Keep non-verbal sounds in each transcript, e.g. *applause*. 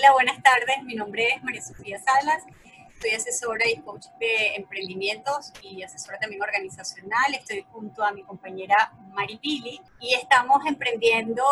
Hola, buenas tardes. Mi nombre es María Sofía Salas. Soy asesora y coach de emprendimientos y asesora también organizacional. Estoy junto a mi compañera Mari Pili y estamos emprendiendo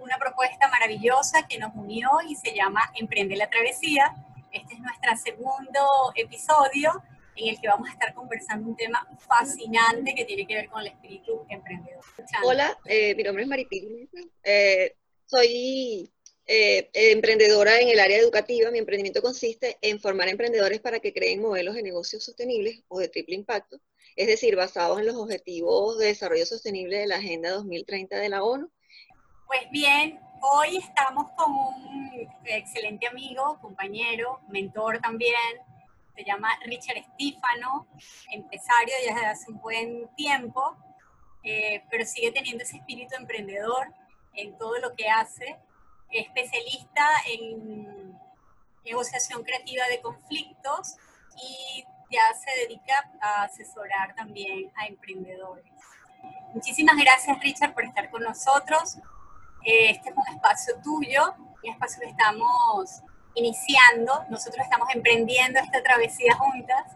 una propuesta maravillosa que nos unió y se llama Emprende la Travesía. Este es nuestro segundo episodio en el que vamos a estar conversando un tema fascinante que tiene que ver con el espíritu emprendedor. Hola, eh, mi nombre es Maripili. Eh, soy eh, emprendedora en el área educativa. Mi emprendimiento consiste en formar emprendedores para que creen modelos de negocios sostenibles o de triple impacto, es decir, basados en los objetivos de desarrollo sostenible de la Agenda 2030 de la ONU. Pues bien, hoy estamos con un excelente amigo, compañero, mentor también, se llama Richard Estífano, empresario ya desde hace un buen tiempo, eh, pero sigue teniendo ese espíritu emprendedor en todo lo que hace, especialista en negociación creativa de conflictos y ya se dedica a asesorar también a emprendedores. Muchísimas gracias Richard por estar con nosotros. Eh, este es un espacio tuyo, un espacio que estamos iniciando, nosotros estamos emprendiendo esta travesía juntas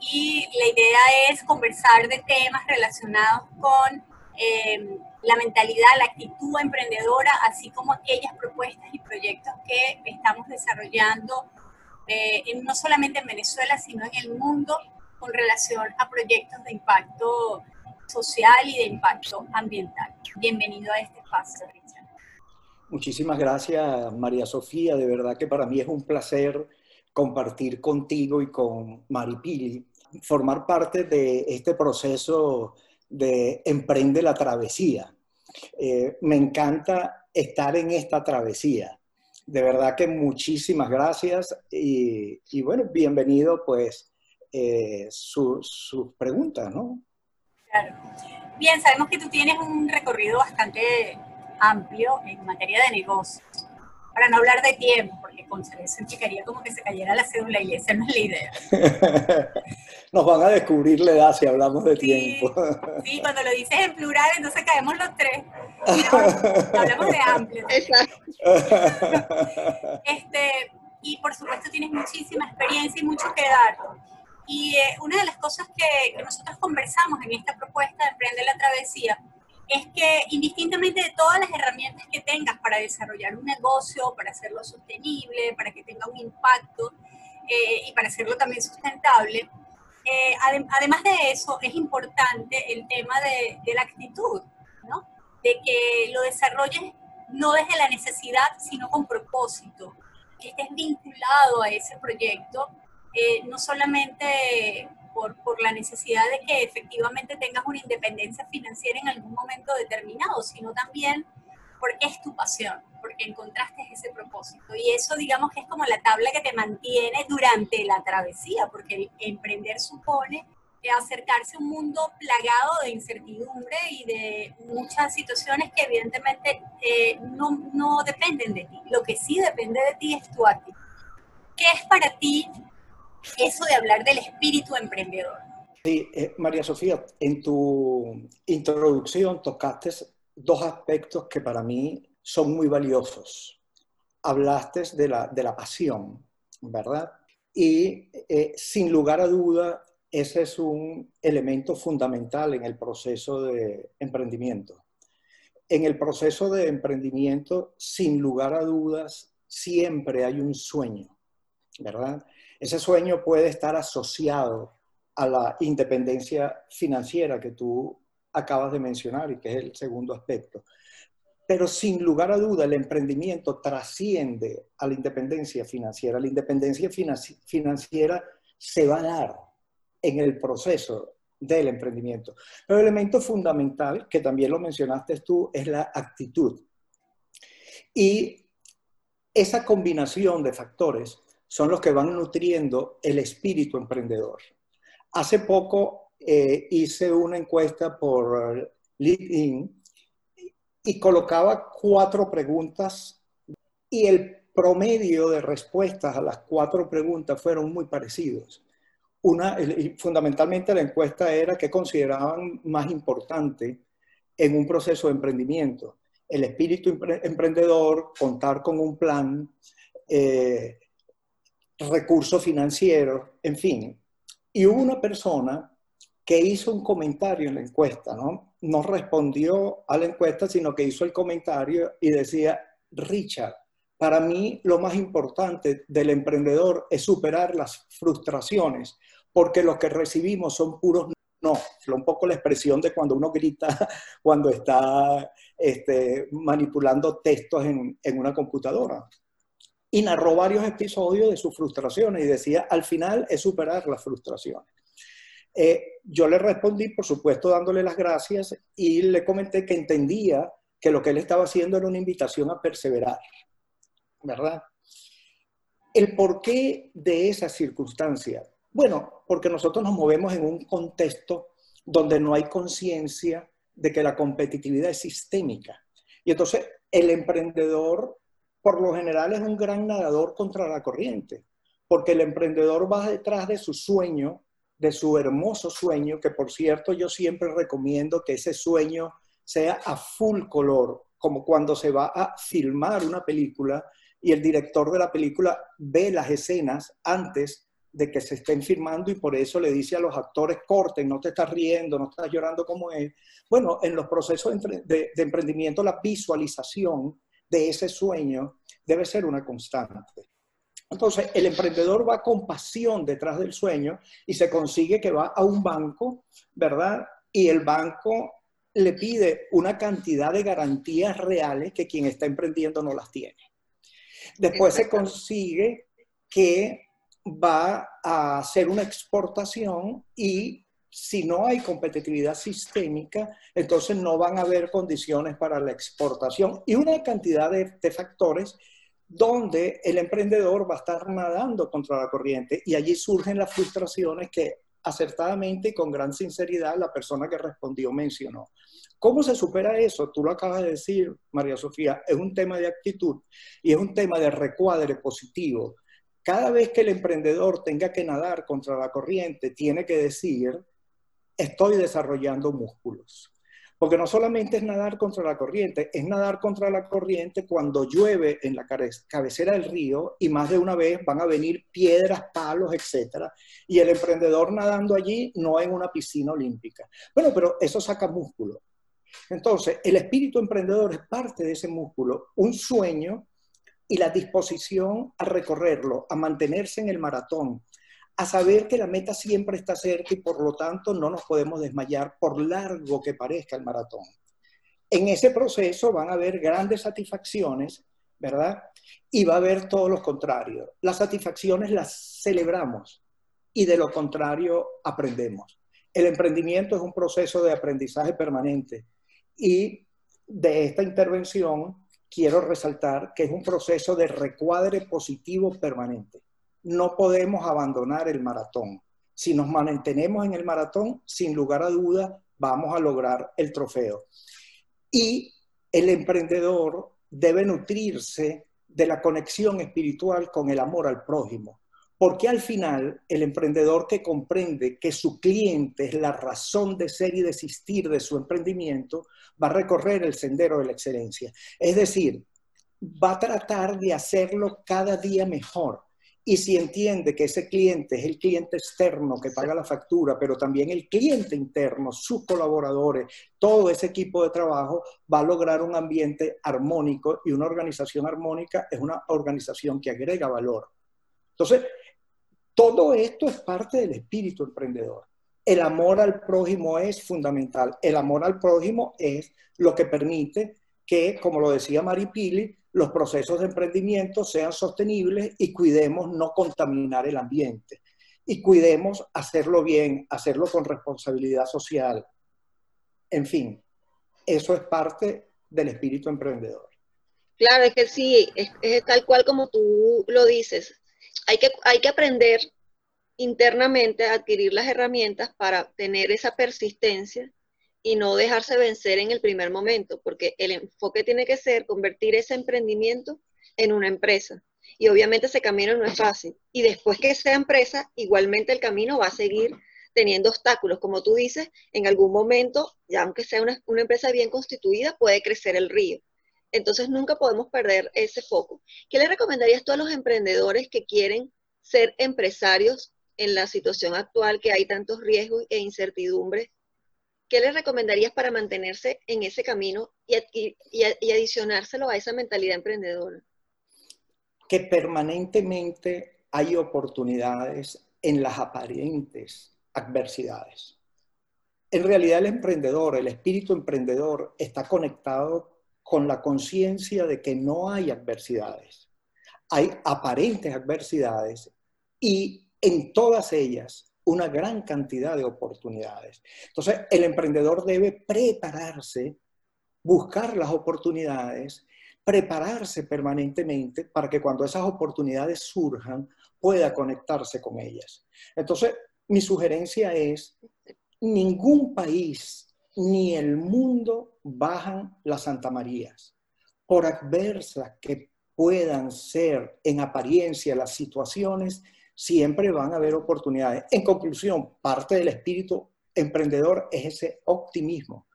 y la idea es conversar de temas relacionados con em, la mentalidad, la actitud emprendedora, así como aquellas propuestas y proyectos que estamos desarrollando eh, no solamente en Venezuela, sino en el mundo con relación a proyectos de impacto social y de impacto ambiental. Bienvenido a este espacio, Muchísimas gracias, María Sofía. De verdad que para mí es un placer compartir contigo y con Maripili, formar parte de este proceso de Emprende la Travesía. Eh, me encanta estar en esta travesía. De verdad que muchísimas gracias y, bueno, bienvenido pues eh, sus preguntas, ¿no? Claro. Bien, sabemos que tú tienes un recorrido bastante amplio en materia de negocios. Para no hablar de tiempo, porque con eso implicaría como que se cayera la cédula y esa no es la idea. *laughs* Nos van a descubrir la edad si hablamos de tiempo. Sí, cuando lo dices en plural, entonces caemos los tres. hablamos de amplio. Este, y por supuesto tienes muchísima experiencia y mucho que dar. Y eh, una de las cosas que, que nosotros conversamos en esta propuesta de Emprende la Travesía es que indistintamente de todas las herramientas que tengas para desarrollar un negocio, para hacerlo sostenible, para que tenga un impacto eh, y para hacerlo también sustentable, eh, además de eso es importante el tema de, la actitud, ¿no? De que lo desarrolles no desde la necesidad, sino con propósito, que estés vinculado a ese proyecto, eh, no solamente por, por, la necesidad de que efectivamente tengas una independencia financiera en algún momento determinado, sino también porque es tu pasión, porque encontraste ese propósito. Y eso digamos que es como la tabla que te mantiene durante la travesía, porque emprender supone acercarse a un mundo plagado de incertidumbre y de muchas situaciones que evidentemente eh, no, no dependen de ti. Lo que sí depende de ti es tu actitud. ¿Qué es para ti eso de hablar del espíritu emprendedor. Sí, eh, María Sofía, en tu introducción tocaste dos aspectos que para mí son muy valiosos. Hablaste de la, de la pasión, ¿verdad? Y eh, sin lugar a duda, ese es un elemento fundamental en el proceso de emprendimiento. En el proceso de emprendimiento, sin lugar a dudas, siempre hay un sueño, ¿verdad? Ese sueño puede estar asociado a la independencia financiera que tú acabas de mencionar y que es el segundo aspecto. Pero sin lugar a duda, el emprendimiento trasciende a la independencia financiera. La independencia financiera se va a dar en el proceso del emprendimiento. Pero el elemento fundamental, que también lo mencionaste tú, es la actitud. Y esa combinación de factores son los que van nutriendo el espíritu emprendedor. Hace poco eh, hice una encuesta por LinkedIn y colocaba cuatro preguntas y el promedio de respuestas a las cuatro preguntas fueron muy parecidos. Una, fundamentalmente la encuesta era qué consideraban más importante en un proceso de emprendimiento. El espíritu emprendedor, contar con un plan, eh, recursos financieros, en fin. Y una persona que hizo un comentario en la encuesta, ¿no? No respondió a la encuesta, sino que hizo el comentario y decía, Richard, para mí lo más importante del emprendedor es superar las frustraciones, porque lo que recibimos son puros no, un poco la expresión de cuando uno grita *laughs* cuando está este, manipulando textos en, en, una computadora. Y narró varios episodios de sus frustraciones y decía, al final es superar las frustraciones. Eh, yo le respondí, por supuesto, dándole las gracias y le comenté que entendía que lo que él estaba haciendo era una invitación a perseverar, ¿verdad? El porqué de esa circunstancia. Bueno, porque nosotros nos movemos en un contexto donde no hay conciencia de que la competitividad es sistémica. Y entonces el emprendedor, por lo general, es un gran nadador contra la corriente, porque el emprendedor va detrás de su sueño de su hermoso sueño, que por cierto yo siempre recomiendo que ese sueño sea a full color, como cuando se va a filmar una película y el director de la película ve las escenas antes de que se estén filmando y por eso le dice a los actores, corten, no te estás riendo, no estás llorando como es. Bueno, en los procesos de, de emprendimiento la visualización de ese sueño debe ser una constante. Entonces, el emprendedor va con pasión detrás del sueño y se consigue que va a un banco, ¿verdad? Y el banco le pide una cantidad de garantías reales que quien está emprendiendo no las tiene. Después se consigue que va a hacer una exportación y si no hay competitividad sistémica, entonces no van a haber condiciones para la exportación y una cantidad de, de factores donde el emprendedor va a estar nadando contra la corriente y allí surgen las frustraciones que acertadamente y con gran sinceridad la persona que respondió mencionó. ¿Cómo se supera eso? Tú lo acabas de decir, María Sofía, es un tema de actitud y es un tema de recuadre positivo. Cada vez que el emprendedor tenga que nadar contra la corriente, tiene que decir, estoy desarrollando músculos. Porque no solamente es nadar contra la corriente, es nadar contra la corriente cuando llueve en la cabecera del río y más de una vez van a venir piedras, palos, etc. Y el emprendedor nadando allí no en una piscina olímpica. Bueno, pero eso saca músculo. Entonces, el espíritu emprendedor es parte de ese músculo, un sueño y la disposición a recorrerlo, a mantenerse en el maratón, a saber que la meta siempre está cerca y por lo tanto no nos podemos desmayar por largo que parezca el maratón. En ese proceso van a haber grandes satisfacciones, ¿verdad? Y va a haber todo lo contrario. Las satisfacciones las celebramos y de lo contrario aprendemos. El emprendimiento es un proceso de aprendizaje permanente y de esta intervención quiero resaltar que es un proceso de recuadre positivo permanente no podemos abandonar el maratón. Si nos mantenemos en el maratón, sin lugar a duda, vamos a lograr el trofeo. Y el emprendedor debe nutrirse de la conexión espiritual con el amor al prójimo, porque al final el emprendedor que comprende que su cliente es la razón de ser y de existir de su emprendimiento, va a recorrer el sendero de la excelencia. Es decir, va a tratar de hacerlo cada día mejor y si entiende que ese cliente es el cliente externo que paga la factura, pero también el cliente interno, sus colaboradores, todo ese equipo de trabajo va a lograr un ambiente armónico y una organización armónica es una organización que agrega valor. Entonces, todo esto es parte del espíritu emprendedor. El amor al prójimo es fundamental. El amor al prójimo es lo que permite que, como lo decía Mari Pili, los procesos de emprendimiento sean sostenibles y cuidemos no contaminar el ambiente. Y cuidemos hacerlo bien, hacerlo con responsabilidad social. En fin, eso es parte del espíritu emprendedor. Claro, es que sí, es, tal cual como tú lo dices. Hay que, hay que aprender internamente a adquirir las herramientas para tener esa persistencia y no dejarse vencer en el primer momento, porque el enfoque tiene que ser convertir ese emprendimiento en una empresa. Y obviamente ese camino no es fácil. Y después que sea empresa, igualmente el camino va a seguir teniendo obstáculos. Como tú dices, en algún momento, ya aunque sea una, una empresa bien constituida, puede crecer el río. Entonces nunca podemos perder ese foco. ¿Qué le recomendarías tú a los emprendedores que quieren ser empresarios en la situación actual, que hay tantos riesgos e incertidumbres? ¿Qué les recomendarías para mantenerse en ese camino y, y adicionárselo a esa mentalidad emprendedora? Que permanentemente hay oportunidades en las aparentes adversidades. En realidad el emprendedor, el espíritu emprendedor está conectado con la conciencia de que no hay adversidades. Hay aparentes adversidades y en todas ellas una gran cantidad de oportunidades. Entonces, el emprendedor debe prepararse, buscar las oportunidades, prepararse permanentemente para que cuando esas oportunidades surjan pueda conectarse con ellas. Entonces, mi sugerencia es, ningún país ni el mundo bajan las Santa Marías. Por adversas que puedan ser en apariencia las situaciones, siempre van a haber oportunidades. En conclusión, parte del espíritu emprendedor es ese optimismo.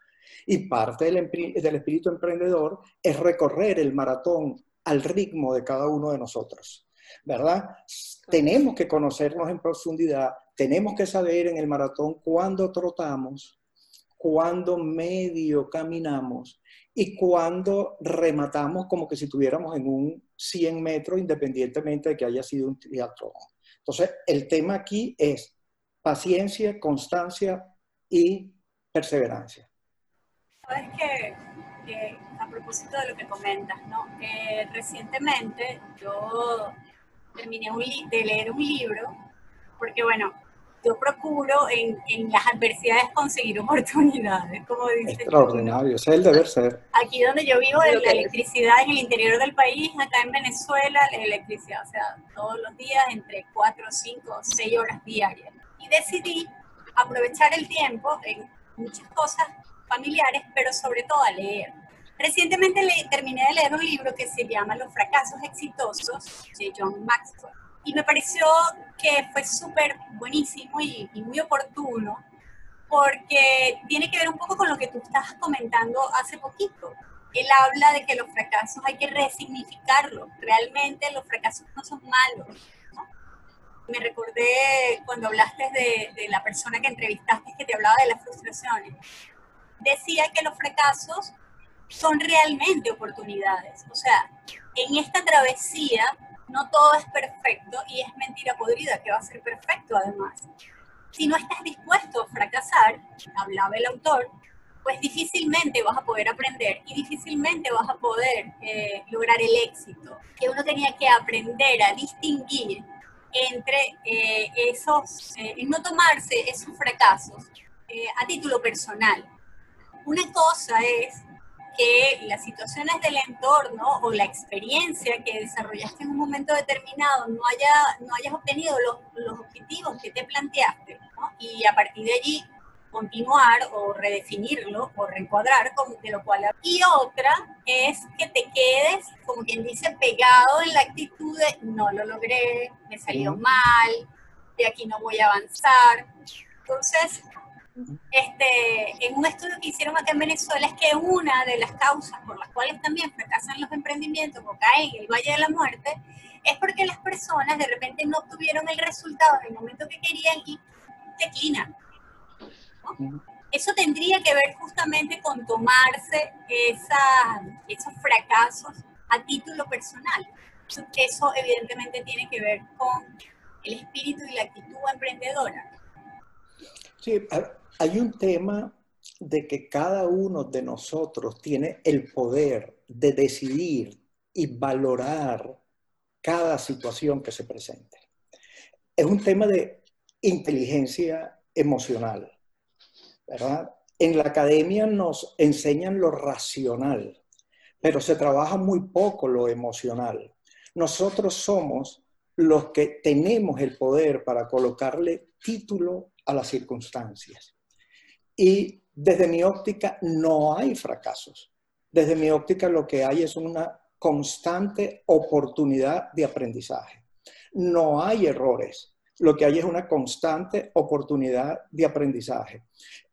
Y parte del, del espíritu emprendedor es recorrer el maratón al ritmo de cada uno de nosotros. ¿verdad? Tenemos que conocernos en profundidad, tenemos que saber en el maratón cuándo trotamos, cuándo medio caminamos y cuándo rematamos como que si estuviéramos en un 100 metros independientemente de que haya sido un triatlón. Entonces, el tema aquí es paciencia, constancia y perseverancia. Sabes que, a propósito de lo que comentas, ¿no? recientemente yo terminé de leer un libro, porque bueno, yo procuro en, en, las adversidades conseguir oportunidades, como dice. Extraordinario, ese es el deber ser. Aquí donde yo vivo, la electricidad en el interior del país, acá en Venezuela, la electricidad, o sea, todos los días entre 4, 5, 6 horas diarias. Y decidí aprovechar el tiempo en muchas cosas familiares, pero sobre todo a leer Recientemente le, terminé de leer un libro que se llama Los fracasos exitosos de John Maxwell y me pareció que fue súper buenísimo y, y, muy oportuno porque tiene que ver un poco con lo que tú estabas comentando hace poquito. Él habla de que los fracasos hay que resignificarlos. Realmente los fracasos no son malos. Me recordé cuando hablaste de, de la persona que entrevistaste que te hablaba de las frustraciones. Decía que los fracasos son realmente oportunidades. O sea, en esta travesía no todo es perfecto y es mentira podrida que va a ser perfecto además. Si no estás dispuesto a fracasar, hablaba el autor, pues difícilmente vas a poder aprender y difícilmente vas a poder eh, lograr el éxito. Que uno tenía que aprender a distinguir entre eh, esos, eh, no tomarse esos fracasos a título personal. Una cosa es que las situaciones del entorno o la experiencia que desarrollaste en un momento determinado no, haya, no hayas obtenido los, los objetivos que te planteaste, ¿no? y a partir de allí continuar o redefinirlo o reencuadrar, de lo cual... Y otra es que te quedes, como quien dice, pegado en la actitud de no lo logré, me salió mal, de aquí no voy a avanzar. Entonces, este, en un estudio que hicieron acá en Venezuela es que una de las causas por las cuales también fracasan los emprendimientos o caen en el Valle de la Muerte es porque las personas de repente no obtuvieron el resultado en el momento que querían y declinan. Eso tendría que ver justamente con tomarse esa, esos fracasos a título personal. Eso evidentemente tiene que ver con el espíritu y la actitud emprendedora. Sí, hay un tema de que cada uno de nosotros tiene el poder de decidir y valorar cada situación que se presente. Es un tema de inteligencia emocional, ¿verdad? En la academia nos enseñan lo racional, pero se trabaja muy poco lo emocional. Nosotros somos los que tenemos el poder para colocarle título a las circunstancias. Y desde mi óptica no hay fracasos. Desde mi óptica lo que hay es una constante oportunidad de aprendizaje. No hay errores. Lo que hay es una constante oportunidad de aprendizaje.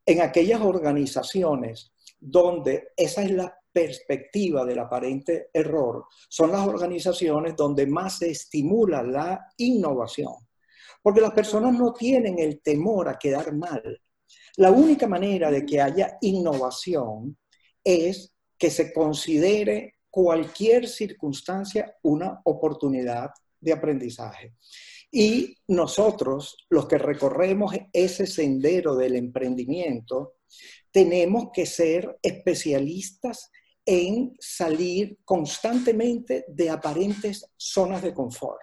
En aquellas organizaciones donde esa es la perspectiva del aparente error, son las organizaciones donde más se estimula la innovación. Porque las personas no tienen el temor a quedar mal. La única manera de que haya innovación es que se considere cualquier circunstancia una oportunidad de aprendizaje. Y nosotros, los que recorremos ese sendero del emprendimiento, tenemos que ser especialistas en salir constantemente de aparentes zonas de confort.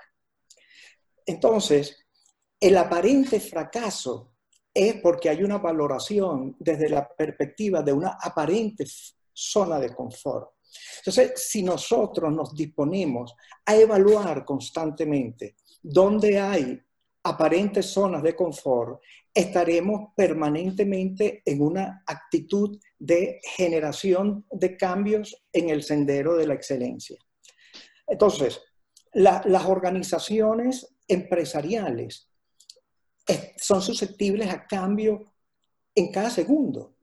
Entonces, el aparente fracaso es porque hay una valoración desde la perspectiva de una aparente zona de confort. Entonces, si nosotros nos disponemos a evaluar constantemente dónde hay aparentes zonas de confort, estaremos permanentemente en una actitud de generación de cambios en el sendero de la excelencia. Entonces, las organizaciones empresariales son susceptibles a cambio en cada segundo.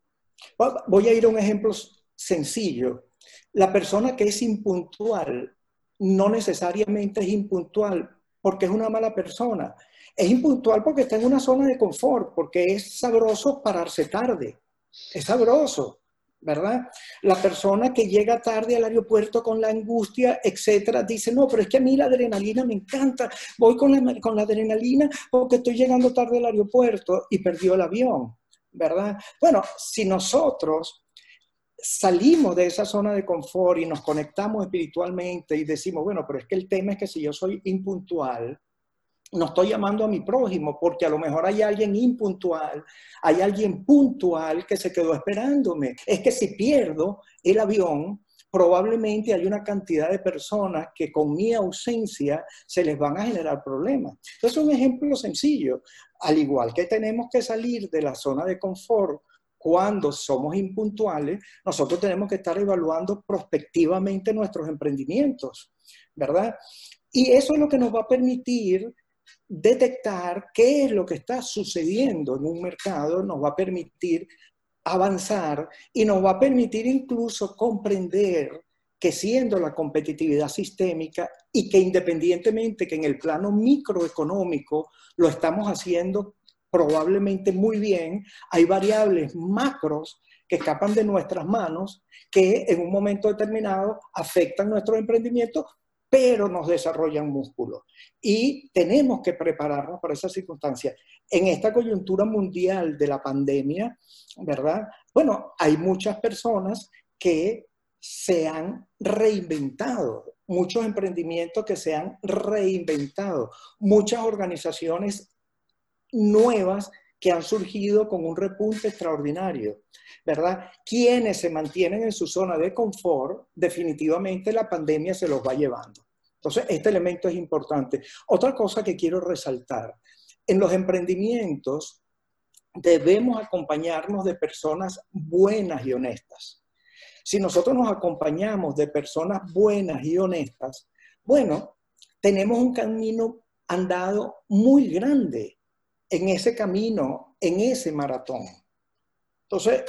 Voy a ir a un ejemplo sencillo. La persona que es impuntual no necesariamente es impuntual porque es una mala persona. Es impuntual porque está en una zona de confort, porque es sabroso pararse tarde. Es sabroso, ¿verdad? La persona que llega tarde al aeropuerto con la angustia, etcétera, dice, no, pero es que a mí la adrenalina me encanta. Voy con la, con la adrenalina porque estoy llegando tarde al aeropuerto y perdió el avión, ¿verdad? Bueno, si nosotros salimos de esa zona de confort y nos conectamos espiritualmente y decimos, bueno, pero es que el tema es que si yo soy impuntual, no estoy llamando a mi prójimo porque a lo mejor hay alguien impuntual, hay alguien puntual que se quedó esperándome. Es que si pierdo el avión, probablemente hay una cantidad de personas que con mi ausencia se les van a generar problemas. Entonces, un ejemplo sencillo, al igual que tenemos que salir de la zona de confort cuando somos impuntuales, nosotros tenemos que estar evaluando prospectivamente nuestros emprendimientos, ¿verdad? Y eso es lo que nos va a permitir detectar qué es lo que está sucediendo en un mercado, nos va a permitir avanzar y nos va a permitir incluso comprender que siendo la competitividad sistémica y que independientemente que en el plano microeconómico lo estamos haciendo probablemente muy bien, hay variables macros que escapan de nuestras manos que en un momento determinado afectan nuestro emprendimiento, pero nos desarrollan músculos. Y tenemos que prepararnos para esa circunstancia. En esta coyuntura mundial de la pandemia, ¿verdad? Bueno, hay muchas personas que se han reinventado, muchos emprendimientos que se han reinventado, muchas organizaciones nuevas que han surgido con un repunte extraordinario, ¿verdad? Quienes se mantienen en su zona de confort, definitivamente la pandemia se los va llevando. Entonces, este elemento es importante. Otra cosa que quiero resaltar, en los emprendimientos debemos acompañarnos de personas buenas y honestas. Si nosotros nos acompañamos de personas buenas y honestas, bueno, tenemos un camino andado muy grande en ese camino, en ese maratón. Entonces,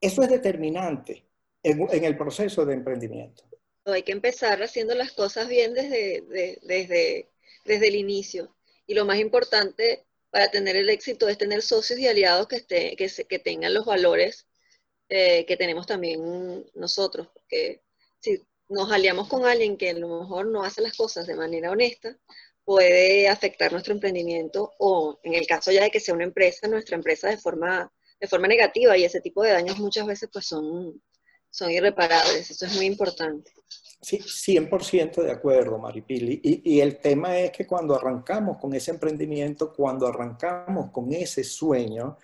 eso es determinante en, el proceso de emprendimiento. Hay que empezar haciendo las cosas bien desde, desde, desde el inicio. Y lo más importante para tener el éxito es tener socios y aliados que, esté, que, que tengan los valores eh, que tenemos también nosotros. Porque si nos aliamos con alguien que a lo mejor no hace las cosas de manera honesta, puede afectar nuestro emprendimiento o en el caso ya de que sea una empresa, nuestra empresa de forma, de forma negativa y ese tipo de daños muchas veces pues son, son irreparables. Eso es muy importante. Sí, 100% de acuerdo, Maripili. Y, y el tema es que cuando arrancamos con ese emprendimiento, cuando arrancamos con ese sueño,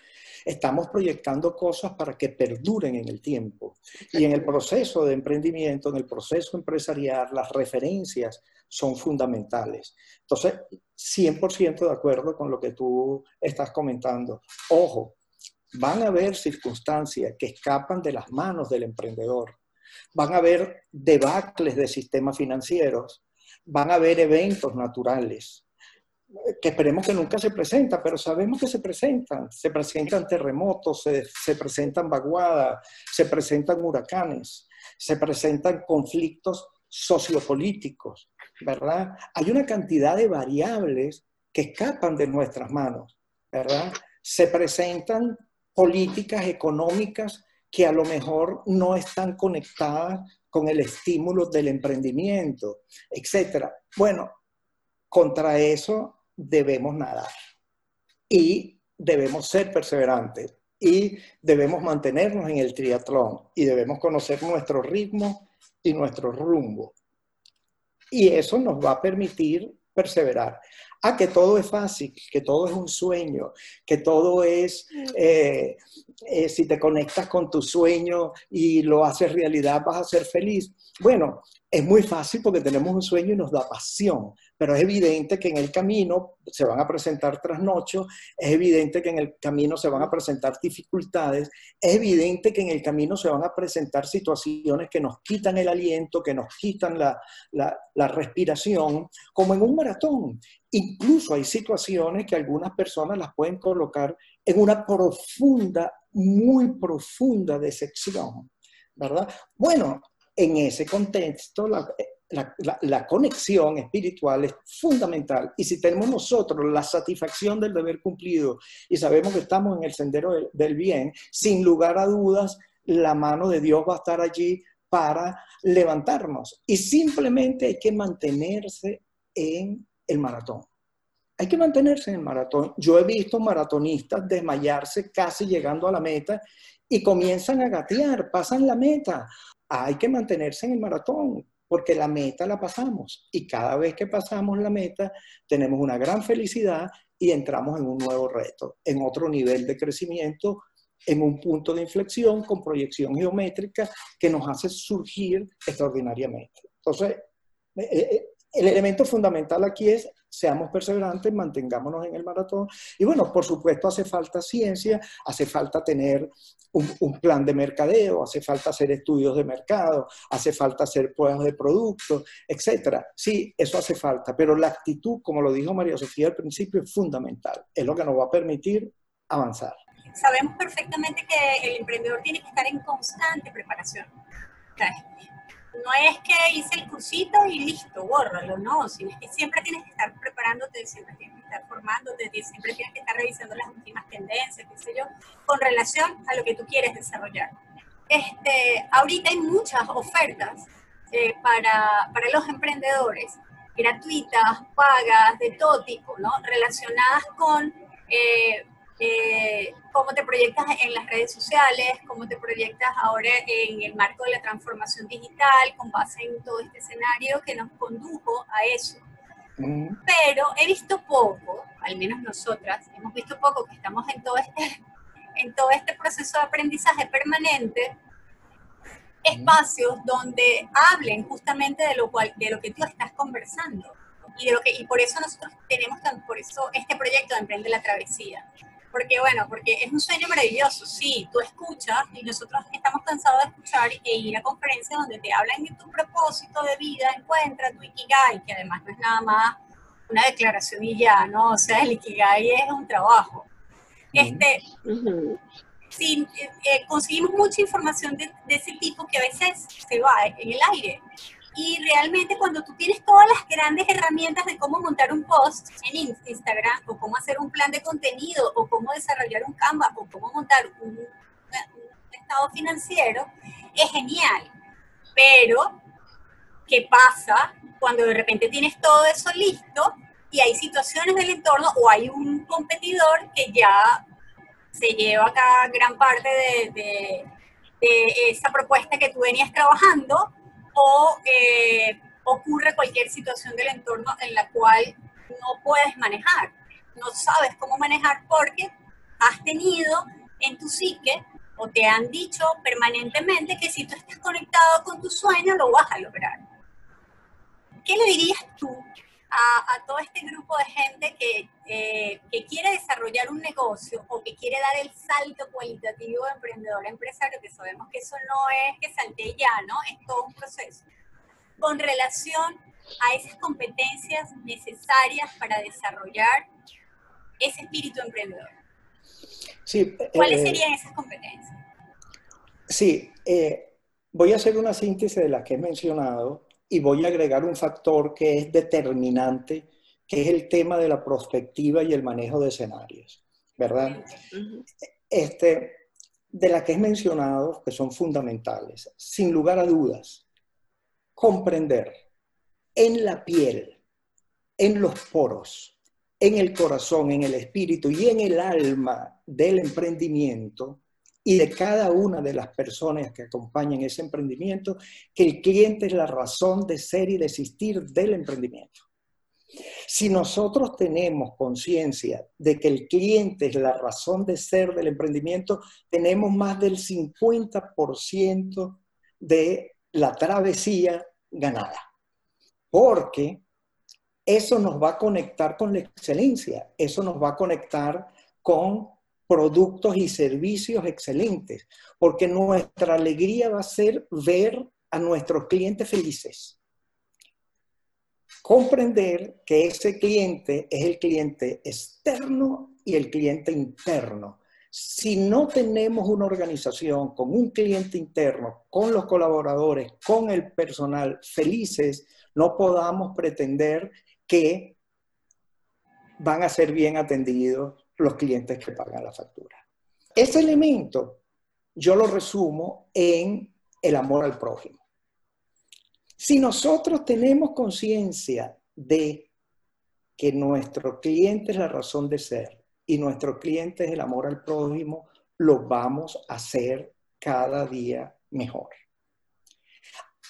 estamos proyectando cosas para que perduren en el tiempo. Y en el proceso de emprendimiento, en el proceso empresarial, las referencias son fundamentales. Entonces, 100% de acuerdo con lo que tú estás comentando. Ojo, van a haber circunstancias que escapan de las manos del emprendedor. Van a haber debacles de sistemas financieros, van a haber eventos naturales, que esperemos que nunca se presentan, pero sabemos que se presentan. Se presentan terremotos, se, se presentan vaguadas, se presentan huracanes. se presentan conflictos sociopolíticos, ¿verdad? Hay una cantidad de variables que escapan de nuestras manos, ¿verdad? Se presentan políticas económicas que a lo mejor no están conectadas con el estímulo del emprendimiento, etc. Bueno, contra eso debemos nadar y debemos ser perseverantes y debemos mantenernos en el triatlón y debemos conocer nuestro ritmo y nuestro rumbo. Y eso nos va a permitir perseverar. Ah, que todo es fácil, que todo es un sueño, que todo es, eh, eh, si te conectas con tu sueño y lo haces realidad, vas a ser feliz. Bueno, es muy fácil porque tenemos un sueño y nos da pasión, pero es evidente que en el camino se van a presentar trasnochos, es evidente que en el camino se van a presentar dificultades, es evidente que en el camino se van a presentar situaciones que nos quitan el aliento, que nos quitan la, la respiración, como en un maratón. Incluso hay situaciones que algunas personas las pueden colocar en una profunda, muy profunda decepción, ¿verdad? Bueno, en ese contexto la, conexión espiritual es fundamental. Y si tenemos nosotros la satisfacción del deber cumplido y sabemos que estamos en el sendero del, bien, sin lugar a dudas, la mano de Dios va a estar allí para levantarnos. Y simplemente hay que mantenerse en el maratón. Hay que mantenerse en el maratón. Yo he visto maratonistas desmayarse casi llegando a la meta y comienzan a gatear, pasan la meta hay que mantenerse en el maratón, porque la meta la pasamos. Y cada vez que pasamos la meta, tenemos una gran felicidad y entramos en un nuevo reto, en otro nivel de crecimiento, en un punto de inflexión con proyección geométrica que nos hace surgir extraordinariamente. Entonces, eh, eh, el elemento fundamental aquí es seamos perseverantes, mantengámonos en el maratón. Y bueno, por supuesto hace falta ciencia, hace falta tener un, plan de mercadeo, hace falta hacer estudios de mercado, hace falta hacer pruebas de productos, etc. Sí, eso hace falta, pero la actitud, como lo dijo María Sofía al principio, es fundamental. Es lo que nos va a permitir avanzar. Sabemos perfectamente que el emprendedor tiene que estar en constante preparación no es que hice el cursito y listo, bórralo, no, sino que siempre tienes que estar preparándote, siempre tienes que estar formándote, siempre tienes que estar revisando las últimas tendencias, qué sé yo, con relación a lo que tú quieres desarrollar. Este, ahorita hay muchas ofertas eh, para, para los emprendedores, gratuitas, pagas, de todo tipo, ¿no? Relacionadas con eh, eh, cómo te proyectas en las redes sociales, cómo te proyectas ahora en el marco de la transformación digital, con base en todo este escenario que nos condujo a eso. Pero he visto poco, al menos nosotras, hemos visto poco que estamos en todo este, *laughs* en todo este proceso de aprendizaje permanente, espacios donde hablen justamente de lo, cual, de lo que tú estás conversando. Y, de lo que, y por eso nosotros tenemos por eso este proyecto de Emprende la Travesía porque bueno, porque es un sueño maravilloso, sí, tú escuchas y nosotros estamos cansados de escuchar e ir a conferencias donde te hablan de tu propósito de vida, encuentra tu Ikigai, que además no es nada más una declaración y ya, ¿no? O sea, el Ikigai es un trabajo. Este, sí, eh, eh, conseguimos mucha información de, de ese tipo que a veces se va en el aire. Y realmente cuando tú tienes todas las grandes herramientas de cómo montar un post en Instagram o cómo hacer un plan de contenido o cómo desarrollar un Canva o cómo montar un, estado financiero, es genial. Pero, ¿qué pasa cuando de repente tienes todo eso listo y hay situaciones del entorno o hay un competidor que ya se lleva acá gran parte de, de, de esa propuesta que tú venías trabajando o eh, ocurre cualquier situación del entorno en la cual no puedes manejar, no sabes cómo manejar porque has tenido en tu psique o te han dicho permanentemente que si tú estás conectado con tu sueño lo vas a lograr. ¿Qué le dirías tú a, todo este grupo de gente que, eh, que, quiere desarrollar un negocio o que quiere dar el salto cualitativo de emprendedor a empresario, que sabemos que eso no es que salte ya, ¿no? Es todo un proceso. Con relación a esas competencias necesarias para desarrollar ese espíritu emprendedor. Sí, ¿Cuáles eh, serían esas competencias? Sí, eh, voy a hacer una síntesis de las que he mencionado y voy a agregar un factor que es determinante, que es el tema de la prospectiva y el manejo de escenarios, ¿verdad? Este, de las que he mencionado, que son fundamentales, sin lugar a dudas, comprender en la piel, en los poros, en el corazón, en el espíritu y en el alma del emprendimiento y de cada una de las personas que acompañan ese emprendimiento, que el cliente es la razón de ser y de existir del emprendimiento. Si nosotros tenemos conciencia de que el cliente es la razón de ser del emprendimiento, tenemos más del 50% de la travesía ganada. Porque eso nos va a conectar con la excelencia, eso nos va a conectar con productos y servicios excelentes, porque nuestra alegría va a ser ver a nuestros clientes felices. Comprender que ese cliente es el cliente externo y el cliente interno. Si no tenemos una organización con un cliente interno, con los colaboradores, con el personal felices, no podamos pretender que van a ser bien atendidos los clientes que pagan la factura. Ese elemento yo lo resumo en el amor al prójimo. Si nosotros tenemos conciencia de que nuestro cliente es la razón de ser y nuestro cliente es el amor al prójimo, lo vamos a hacer cada día mejor.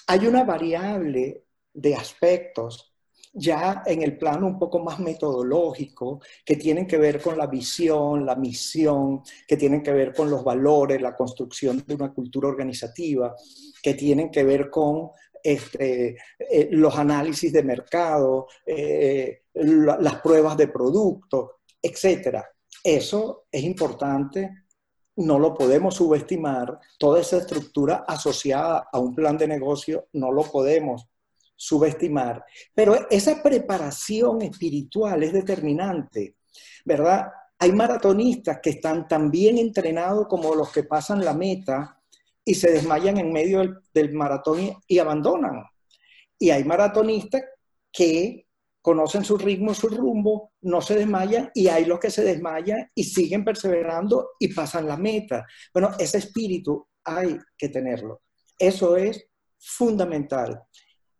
Hay una variable de aspectos ya en el plano un poco más metodológico, que tienen que ver con la visión, la misión, que tienen que ver con los valores, la construcción de una cultura organizativa, que tienen que ver con este, eh, los análisis de mercado, eh, las pruebas de producto, etc. Eso es importante, no lo podemos subestimar. Toda esa estructura asociada a un plan de negocio no lo podemos subestimar. Pero esa preparación espiritual es determinante, ¿verdad? Hay maratonistas que están tan bien entrenados como los que pasan la meta y se desmayan en medio del, maratón y, abandonan. Y hay maratonistas que conocen su ritmo, su rumbo, no se desmayan y hay los que se desmayan y siguen perseverando y pasan la meta. Bueno, ese espíritu hay que tenerlo. Eso es fundamental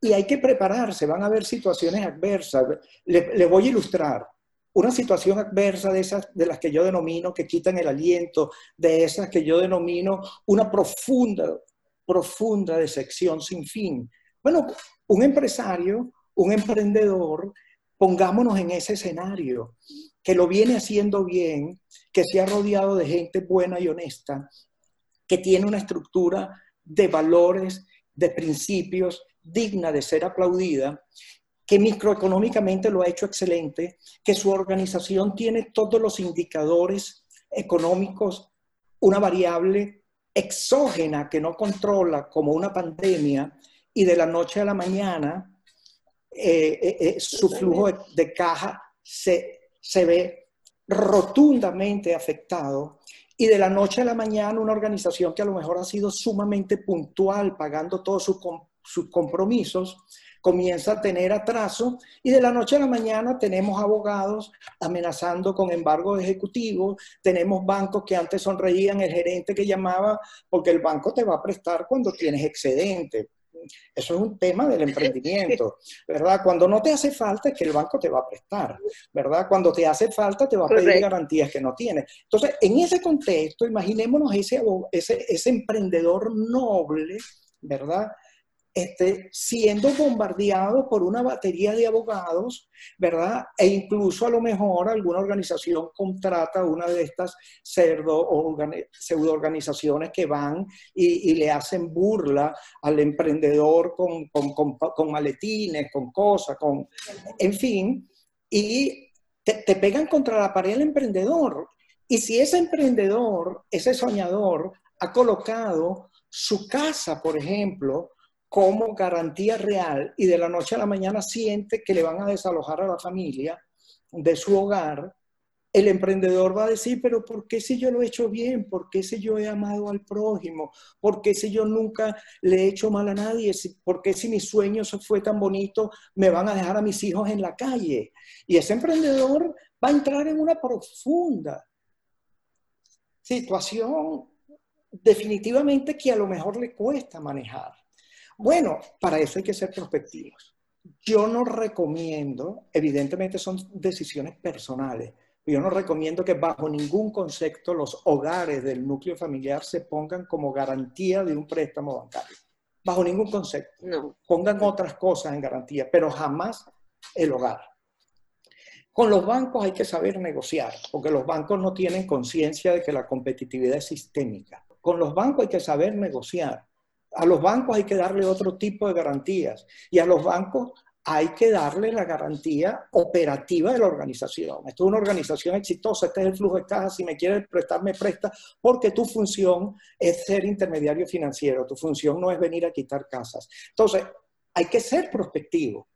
y hay que prepararse, van a haber situaciones adversas. Le, voy a ilustrar. Una situación adversa de esas de las que yo denomino que quitan el aliento, de esas que yo denomino una profunda, profunda decepción sin fin. Bueno, un empresario, un emprendedor, pongámonos en ese escenario, que lo viene haciendo bien, que se ha rodeado de gente buena y honesta, que tiene una estructura de valores, de principios, digna de ser aplaudida, que microeconómicamente lo ha hecho excelente, que su organización tiene todos los indicadores económicos, una variable exógena que no controla como una pandemia y de la noche a la mañana eh, eh, eh, su flujo de, caja se, se ve rotundamente afectado y de la noche a la mañana una organización que a lo mejor ha sido sumamente puntual pagando todos sus sus compromisos, comienza a tener atraso y de la noche a la mañana tenemos abogados amenazando con embargo ejecutivo, tenemos bancos que antes sonreían el gerente que llamaba porque el banco te va a prestar cuando tienes excedente. Eso es un tema del emprendimiento, *laughs* ¿verdad? Cuando no te hace falta es que el banco te va a prestar, ¿verdad? Cuando te hace falta te va a pedir garantías que no tienes. Entonces, en ese contexto, imaginémonos ese, ese, ese emprendedor noble, ¿verdad? Este, siendo bombardeado por una batería de abogados, ¿verdad? E incluso a lo mejor alguna organización contrata una de estas pseudo organizaciones que van y, le hacen burla al emprendedor con, con, maletines, con cosas, con, en fin, y te, te pegan contra la pared el emprendedor. Y si ese emprendedor, ese soñador, ha colocado su casa, por ejemplo, como garantía real y de la noche a la mañana siente que le van a desalojar a la familia de su hogar, el emprendedor va a decir, pero ¿por qué si yo lo he hecho bien? ¿Por qué si yo he amado al prójimo? ¿Por qué si yo nunca le he hecho mal a nadie? ¿Por qué si mi sueño fue tan bonito me van a dejar a mis hijos en la calle? Y ese emprendedor va a entrar en una profunda situación definitivamente que a lo mejor le cuesta manejar. Bueno, para eso hay que ser prospectivos. Yo no recomiendo, evidentemente son decisiones personales, yo no recomiendo que bajo ningún concepto los hogares del núcleo familiar se pongan como garantía de un préstamo bancario. Bajo ningún concepto. No. Pongan otras cosas en garantía, pero jamás el hogar. Con los bancos hay que saber negociar, porque los bancos no tienen conciencia de que la competitividad es sistémica. Con los bancos hay que saber negociar. A los bancos hay que darle otro tipo de garantías y a los bancos hay que darle la garantía operativa de la organización. Esto es una organización exitosa, este es el flujo de caja, si me quieres prestar, me presta, porque tu función es ser intermediario financiero, tu función no es venir a quitar casas. Entonces, hay que ser prospectivo.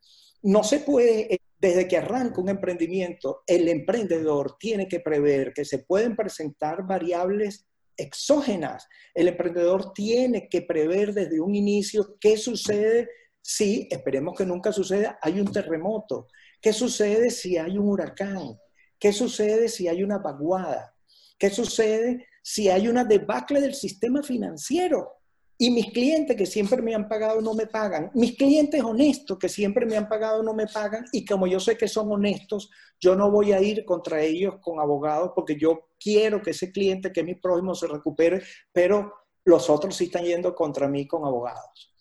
No se puede, desde que arranca un emprendimiento, el emprendedor tiene que prever que se pueden presentar variables exógenas. El emprendedor tiene que prever desde un inicio qué sucede Sí, esperemos que nunca suceda, hay un terremoto. ¿Qué sucede si hay un huracán? ¿Qué sucede si hay una vaguada? ¿Qué sucede si hay una debacle del sistema financiero? Y mis clientes que siempre me han pagado no me pagan. Mis clientes honestos que siempre me han pagado no me pagan. Y como yo sé que son honestos, yo no voy a ir contra ellos con abogados porque yo quiero que ese cliente, que es mi prójimo, se recupere, pero los otros sí están yendo contra mí con abogados.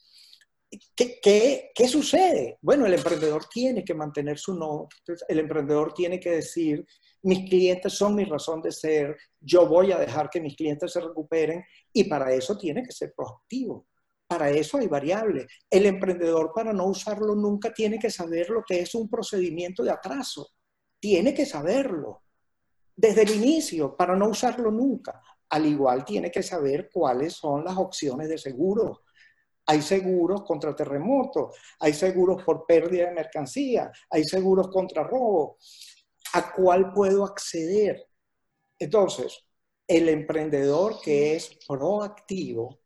¿Qué, qué, sucede? Bueno, el emprendedor tiene que mantener su no, el emprendedor tiene que decir, mis clientes son mi razón de ser, yo voy a dejar que mis clientes se recuperen y para eso tiene que ser proactivo. Para eso hay variables. El emprendedor, para no usarlo nunca, tiene que saber lo que es un procedimiento de atraso. Tiene que saberlo desde el inicio para no usarlo nunca. Al igual tiene que saber cuáles son las opciones de seguro hay seguros contra terremotos, hay seguros por pérdida de mercancía, hay seguros contra robo. ¿A cuál puedo acceder? Entonces, el emprendedor que es proactivo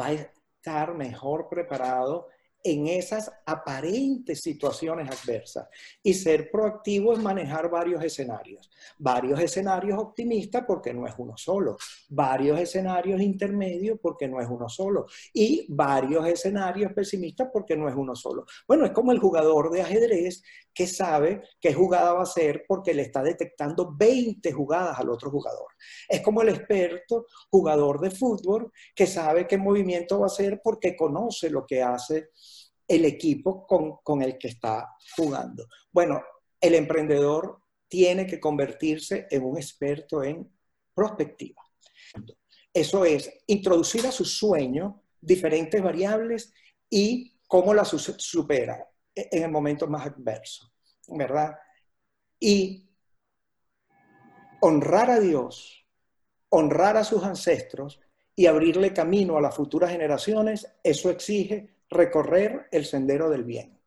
va a estar mejor preparado en esas aparentes situaciones adversas. Y ser proactivo es manejar varios escenarios. Varios escenarios optimistas porque no es uno solo. Varios escenarios intermedios porque no es uno solo. Y varios escenarios pesimistas porque no es uno solo. Bueno, es como el jugador de ajedrez que sabe qué jugada va a hacer porque le está detectando 20 jugadas al otro jugador. Es como el experto jugador de fútbol que sabe qué movimiento va a hacer porque conoce lo que hace el equipo con, el que está jugando. Bueno, el emprendedor tiene que convertirse en un experto en prospectiva. Eso es, introducir a su sueño diferentes variables y cómo las supera en el momento más adverso, ¿verdad? Y honrar a Dios, honrar a sus ancestros y abrirle camino a las futuras generaciones, eso exige recorrer el sendero del bien.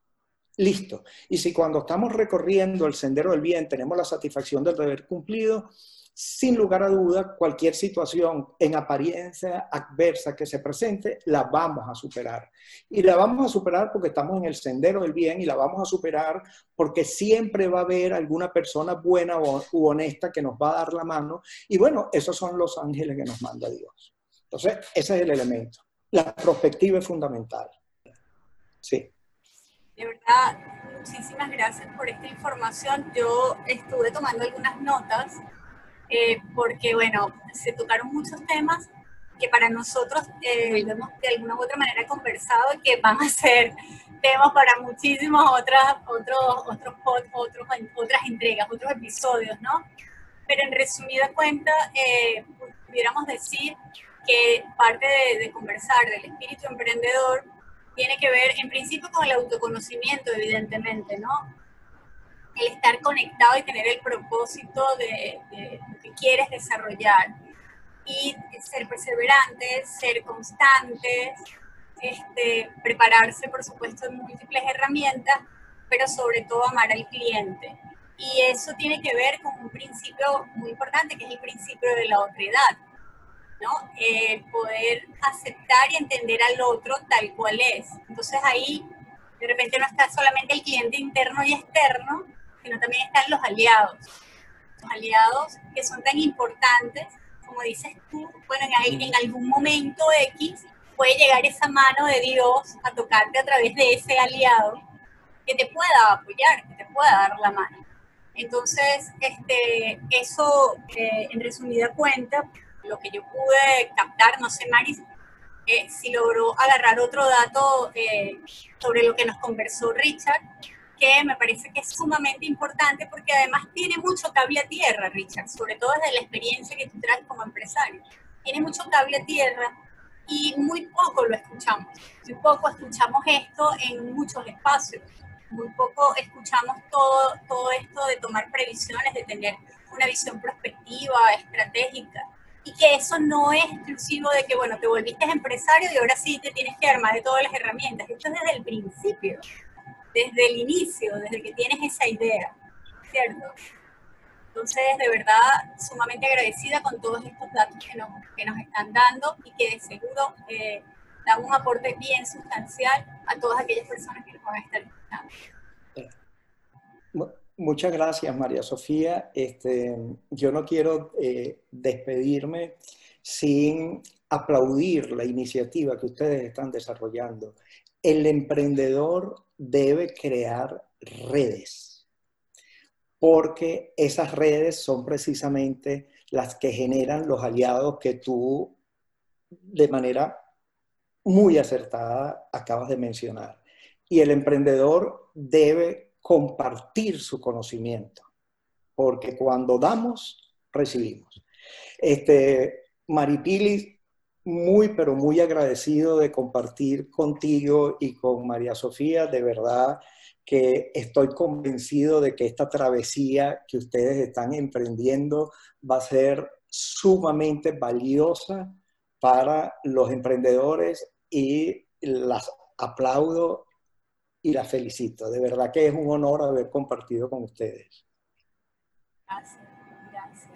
Listo. Y si cuando estamos recorriendo el sendero del bien tenemos la satisfacción del deber cumplido, sin lugar a duda, cualquier situación en apariencia adversa que se presente, la vamos a superar. Y la vamos a superar porque estamos en el sendero del bien y la vamos a superar porque siempre va a haber alguna persona buena u honesta que nos va a dar la mano. Y bueno, esos son los ángeles que nos manda Dios. Entonces, ese es el elemento. La perspectiva es fundamental. Sí. De verdad, muchísimas gracias por esta información. Yo estuve tomando algunas notas eh, porque, bueno, se tocaron muchos temas que para nosotros eh, hemos de alguna u otra manera conversado y que van a ser temas para muchísimas otras, otros, otros, otros, otras entregas, otros episodios, ¿no? Pero en resumida cuenta, eh, pudiéramos decir que parte de, de conversar del espíritu emprendedor tiene que ver en principio con el autoconocimiento, evidentemente, ¿no? El estar conectado y tener el propósito de, lo que quieres desarrollar. Y ser perseverantes, ser constantes, este, prepararse, por supuesto, en múltiples herramientas, pero sobre todo amar al cliente. Y eso tiene que ver con un principio muy importante, que es el principio de la otredad, ¿no? El poder aceptar y entender al otro tal cual es. Entonces ahí de repente no está solamente el cliente interno y externo, sino también están los aliados. Los aliados que son tan importantes, como dices tú, bueno, en, en algún momento X puede llegar esa mano de Dios a tocarte a través de ese aliado que te pueda apoyar, que te pueda dar la mano. Entonces, este, eso, eh, en resumida cuenta, lo que yo pude captar, no sé, Maris, eh, si logró agarrar otro dato eh, sobre lo que nos conversó Richard, que me parece que es sumamente importante porque además tiene mucho cable a tierra, Richard, sobre todo desde la experiencia que tú traes como empresario. Tiene mucho cable a tierra y muy poco lo escuchamos. Muy poco escuchamos esto en muchos espacios. Muy poco escuchamos todo, todo esto de tomar previsiones, de tener una visión prospectiva, estratégica. Y que eso no es exclusivo de que, bueno, te volviste empresario y ahora sí te tienes que armar de todas las herramientas. Esto es desde el principio, desde el inicio, desde que tienes esa idea, ¿cierto? Entonces, de verdad, sumamente agradecida con todos estos datos que nos, que nos están dando y que de seguro eh, dan un aporte bien sustancial a todas aquellas personas que nos van a estar escuchando. Muchas gracias, María Sofía. Este, yo no quiero eh, despedirme sin aplaudir la iniciativa que ustedes están desarrollando. El emprendedor debe crear redes porque esas redes son precisamente las que generan los aliados que tú de manera muy acertada acabas de mencionar. Y el emprendedor debe compartir su conocimiento, porque cuando damos, recibimos. Este, Maripili, muy, pero muy agradecido de compartir contigo y con María Sofía, de verdad que estoy convencido de que esta travesía que ustedes están emprendiendo va a ser sumamente valiosa para los emprendedores y las aplaudo y las felicito. De verdad que es un honor haber compartido con ustedes. Gracias, gracias.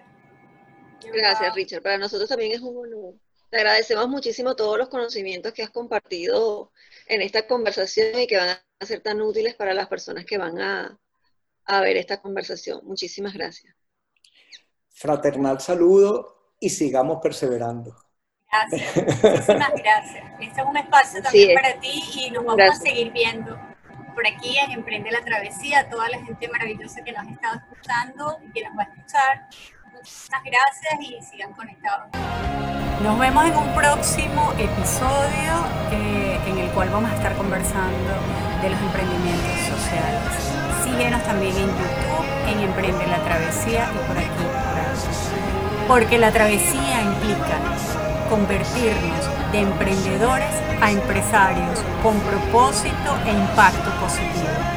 Gracias, Richard. Para nosotros también es un honor. Te agradecemos muchísimo todos los conocimientos que has compartido en esta conversación y que van a ser tan útiles para las personas que van a, ver esta conversación. Muchísimas gracias. Fraternal saludo y sigamos perseverando. Gracias, *laughs* muchísimas gracias. Este es un espacio también para ti y nos vamos a seguir viendo por aquí en Emprende la Travesía, toda la gente maravillosa que nos ha estado escuchando y que nos va a escuchar. Muchas gracias y sigan conectados. Nos vemos en un próximo episodio eh, en el cual vamos a estar conversando de los emprendimientos sociales. Síguenos también en YouTube, en Emprende la Travesía y por aquí, por. Porque la travesía implica convertirnos de emprendedores a empresarios con propósito e impacto positivo.